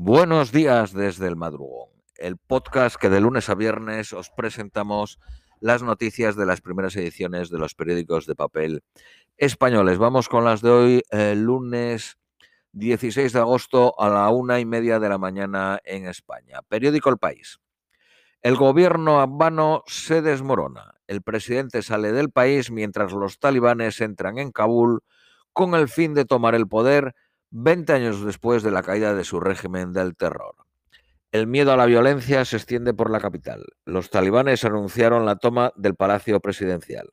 Buenos días desde el madrugón, el podcast que de lunes a viernes os presentamos las noticias de las primeras ediciones de los periódicos de papel españoles. Vamos con las de hoy, el lunes 16 de agosto a la una y media de la mañana en España. Periódico El País. El gobierno afgano se desmorona. El presidente sale del país mientras los talibanes entran en Kabul con el fin de tomar el poder 20 años después de la caída de su régimen del terror. El miedo a la violencia se extiende por la capital. Los talibanes anunciaron la toma del Palacio Presidencial.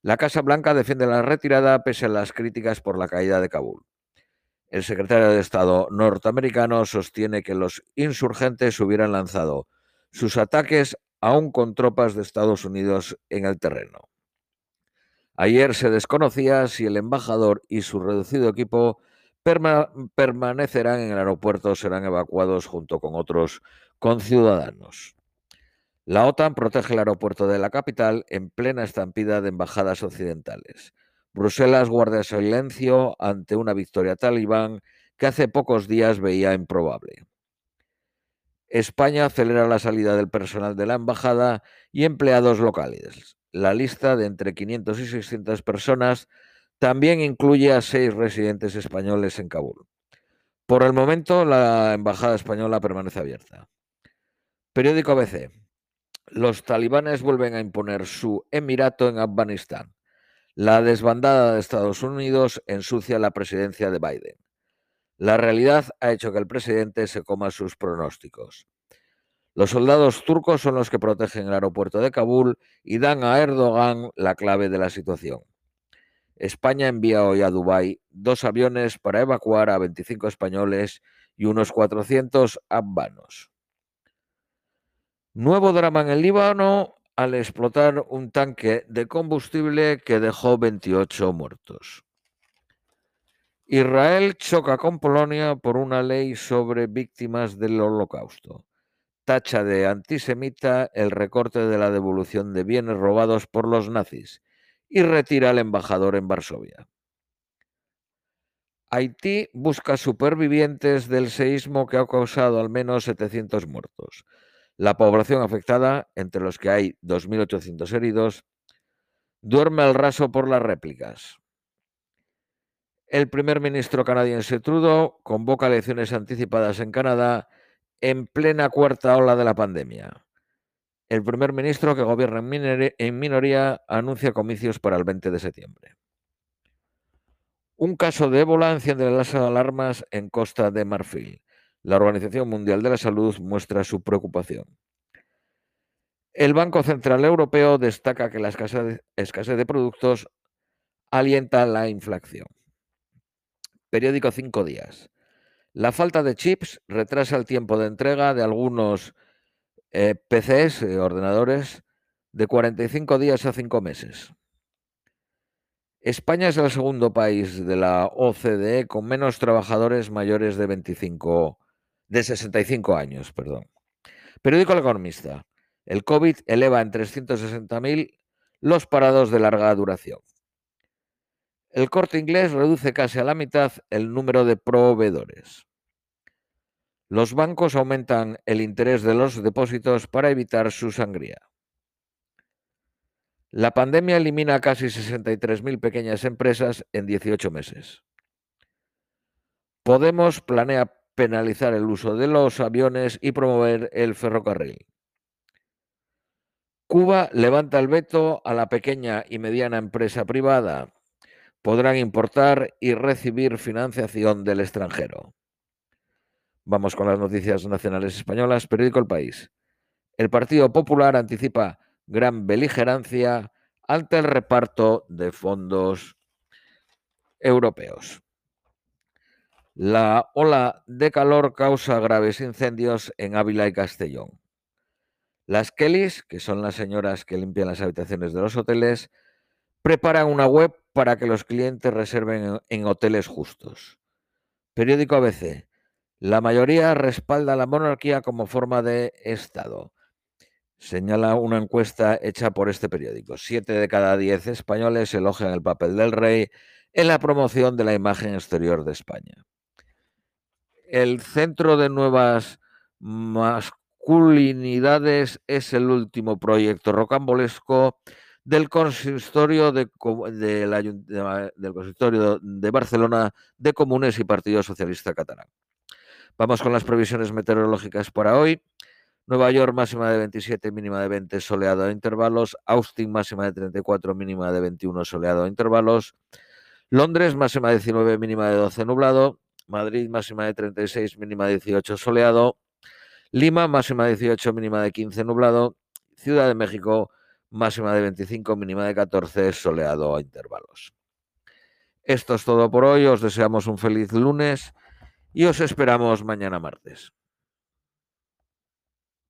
La Casa Blanca defiende la retirada pese a las críticas por la caída de Kabul. El secretario de Estado norteamericano sostiene que los insurgentes hubieran lanzado sus ataques aún con tropas de Estados Unidos en el terreno. Ayer se desconocía si el embajador y su reducido equipo permanecerán en el aeropuerto serán evacuados junto con otros conciudadanos. La OTAN protege el aeropuerto de la capital en plena estampida de embajadas occidentales. Bruselas guarda silencio ante una victoria talibán que hace pocos días veía improbable. España acelera la salida del personal de la embajada y empleados locales. La lista de entre 500 y 600 personas también incluye a seis residentes españoles en Kabul. Por el momento, la embajada española permanece abierta. Periódico ABC. Los talibanes vuelven a imponer su emirato en Afganistán. La desbandada de Estados Unidos ensucia la presidencia de Biden. La realidad ha hecho que el presidente se coma sus pronósticos. Los soldados turcos son los que protegen el aeropuerto de Kabul y dan a Erdogan la clave de la situación. España envía hoy a Dubái dos aviones para evacuar a 25 españoles y unos 400 afganos. Nuevo drama en el Líbano al explotar un tanque de combustible que dejó 28 muertos. Israel choca con Polonia por una ley sobre víctimas del holocausto. Tacha de antisemita el recorte de la devolución de bienes robados por los nazis y retira al embajador en Varsovia. Haití busca supervivientes del seísmo que ha causado al menos 700 muertos. La población afectada, entre los que hay 2.800 heridos, duerme al raso por las réplicas. El primer ministro canadiense Trudeau convoca elecciones anticipadas en Canadá en plena cuarta ola de la pandemia. El primer ministro que gobierna en minoría anuncia comicios para el 20 de septiembre. Un caso de ébola enciende las alarmas en Costa de Marfil. La Organización Mundial de la Salud muestra su preocupación. El Banco Central Europeo destaca que la escasez de productos alienta la inflación. Periódico Cinco Días. La falta de chips retrasa el tiempo de entrega de algunos eh, PCs, eh, ordenadores, de 45 días a 5 meses. España es el segundo país de la OCDE con menos trabajadores mayores de 25, de 65 años, perdón. Periódico El Economista. El COVID eleva en 360.000 los parados de larga duración. El corte inglés reduce casi a la mitad el número de proveedores. Los bancos aumentan el interés de los depósitos para evitar su sangría. La pandemia elimina casi 63.000 pequeñas empresas en 18 meses. Podemos planea penalizar el uso de los aviones y promover el ferrocarril. Cuba levanta el veto a la pequeña y mediana empresa privada. Podrán importar y recibir financiación del extranjero. Vamos con las noticias nacionales españolas. Periódico El País. El Partido Popular anticipa gran beligerancia ante el reparto de fondos europeos. La ola de calor causa graves incendios en Ávila y Castellón. Las Kellys, que son las señoras que limpian las habitaciones de los hoteles, preparan una web para que los clientes reserven en hoteles justos. Periódico ABC. La mayoría respalda la monarquía como forma de Estado. Señala una encuesta hecha por este periódico. Siete de cada diez españoles elogian el papel del rey en la promoción de la imagen exterior de España. El Centro de Nuevas Masculinidades es el último proyecto rocambolesco del consistorio de, del consistorio de Barcelona de Comunes y Partido Socialista Catalán. Vamos con las previsiones meteorológicas para hoy. Nueva York máxima de 27, mínima de 20, soleado a intervalos. Austin máxima de 34, mínima de 21, soleado a intervalos. Londres máxima de 19, mínima de 12, nublado. Madrid máxima de 36, mínima de 18, soleado. Lima máxima de 18, mínima de 15, nublado. Ciudad de México máxima de 25, mínima de 14, soleado a intervalos. Esto es todo por hoy, os deseamos un feliz lunes y os esperamos mañana martes.